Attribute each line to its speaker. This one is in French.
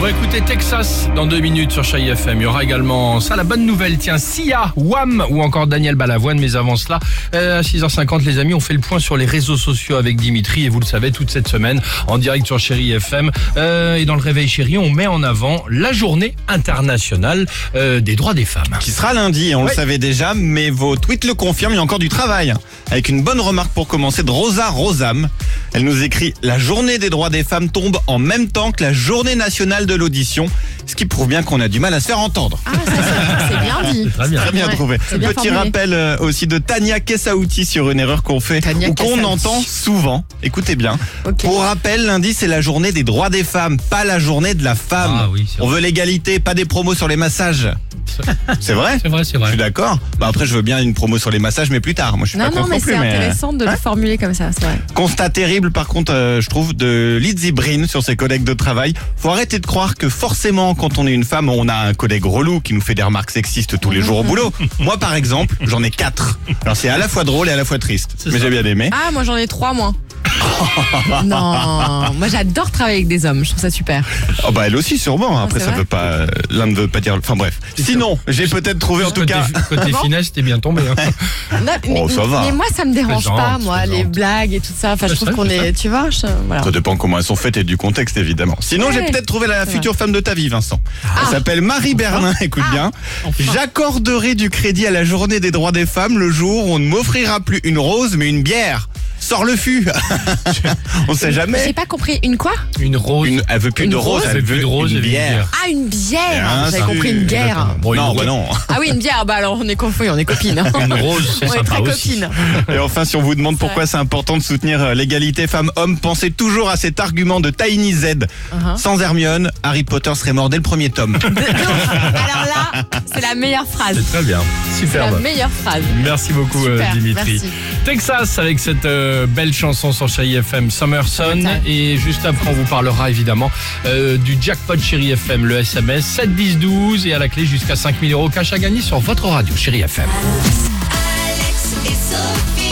Speaker 1: va écouter Texas dans deux minutes sur Chai FM. Il y aura également ça, la bonne nouvelle. Tiens, Sia, Wham ou encore Daniel Balavoine. Mais avant cela, euh, à 6h50, les amis, on fait le point sur les réseaux sociaux avec Dimitri. Et vous le savez, toute cette semaine, en direct sur Chéri FM. Euh, et dans le Réveil Chéri, on met en avant la journée internationale euh, des droits des femmes.
Speaker 2: Qui sera lundi, on
Speaker 1: Ouais.
Speaker 2: le savait déjà, mais vos tweets le confirment, il y a encore du travail. Avec une bonne remarque pour commencer de Rosa Rosam. Elle nous écrit « La journée des droits des femmes tombe en même temps que la journée nationale de l'audition », ce qui prouve bien qu'on a du mal à se faire entendre.
Speaker 3: Ah, dit.
Speaker 1: Très bien.
Speaker 2: Très bien
Speaker 3: Ouais,
Speaker 2: trouvé.
Speaker 3: bien
Speaker 2: Petit
Speaker 3: formulé.
Speaker 2: rappel euh, aussi de Tania Kessaouti sur une erreur qu'on fait
Speaker 3: Tania
Speaker 2: ou qu'on entend souvent. Écoutez bien.
Speaker 3: Ok.
Speaker 2: Pour rappel, lundi c'est la journée des droits des femmes, pas la journée de la femme.
Speaker 1: Ah oui,
Speaker 2: On
Speaker 1: vrai.
Speaker 2: veut l'égalité, pas des promos sur les massages. C'est vrai
Speaker 1: C'est vrai, c'est
Speaker 2: Je
Speaker 1: vrai.
Speaker 2: suis d'accord. Bah après, je veux bien une promo sur les massages, mais plus tard. Moi, je suis
Speaker 3: Non,
Speaker 2: pas
Speaker 3: non, mais c'est
Speaker 2: mais-
Speaker 3: intéressant de le formuler comme ça, c'est vrai.
Speaker 2: Constat terrible, par contre, euh, je trouve, de Lizzie Brin sur ses collègues de travail. Faut arrêter de croire que forcément, quand on est une femme, on a un collègue relou qui nous fait des remarques sexistes tous les jours au boulot. Moi, par exemple, j'en ai quatre. Alors, c'est à la fois drôle et à la fois triste. Mais j'ai bien aimé.
Speaker 3: Ah, moi j'en ai trois, moi. Non, moi j'adore travailler avec des hommes, je trouve ça super.
Speaker 2: Oh, bah, elle aussi, sûrement. Après,
Speaker 3: c'est
Speaker 2: ça
Speaker 3: vrai
Speaker 2: veut pas, euh, l'un ne veut pas dire, enfin bref. Sinon, j'ai peut-être trouvé en tout
Speaker 1: côté,
Speaker 2: cas.
Speaker 1: côté
Speaker 3: Bon.
Speaker 1: finesse, t'es bien tombé. hein.
Speaker 3: Non, mais,
Speaker 2: Oh, ça va.
Speaker 3: mais moi ça me dérange
Speaker 1: Plaisante,
Speaker 3: pas, moi, les
Speaker 1: plaisante.
Speaker 3: blagues et tout ça. Enfin, je trouve qu'on est, tu vois, je- voilà.
Speaker 2: Ça dépend comment elles sont faites et du contexte évidemment. Sinon, j'ai peut-être trouvé la future femme de ta vie, Vincent. Elle
Speaker 3: Ah.
Speaker 2: s'appelle Marie Bernin. Écoute bien. J'accorderai du crédit à la journée des droits des femmes le jour où on ne m'offrira plus une rose mais une bière. Sors le fût. on sait
Speaker 3: J'ai
Speaker 2: jamais.
Speaker 3: pas compris. Une quoi?
Speaker 1: Une rose.
Speaker 2: Une, elle veut plus
Speaker 3: Une
Speaker 2: de rose,
Speaker 3: rose
Speaker 2: elle veut
Speaker 1: de rose
Speaker 2: une bière.
Speaker 3: Ah, une bière
Speaker 2: Bien
Speaker 3: J'avais compris une guerre.
Speaker 1: Bon,
Speaker 2: non, bah non.
Speaker 3: Ah oui, une bière, bah alors on est confus, on est copines. hein.
Speaker 1: Une rose, c'est
Speaker 3: on est
Speaker 1: sympa
Speaker 3: très
Speaker 1: aussi.
Speaker 3: copines.
Speaker 2: Et enfin, si on vous demande pourquoi c'est important de soutenir euh, l'égalité femmes-hommes, pensez toujours à cet argument de Tiny Z.
Speaker 3: Uh-huh.
Speaker 2: Sans Hermione, Harry Potter serait mort dès le premier tome.
Speaker 3: Alors là, la meilleure phrase.
Speaker 1: C'est très bien.
Speaker 3: Superbe. La meilleure phrase.
Speaker 1: Merci beaucoup, euh, Dimitri. Texas avec cette euh, belle chanson sur Chéri FM,
Speaker 3: Summerson.
Speaker 1: Et juste après, on vous parlera évidemment euh, du jackpot Chéri FM, le SMS 7 10 12 et à la clé jusqu'à 5000 euros cash à gagner sur votre radio Chéri FM. Alex et Sophie.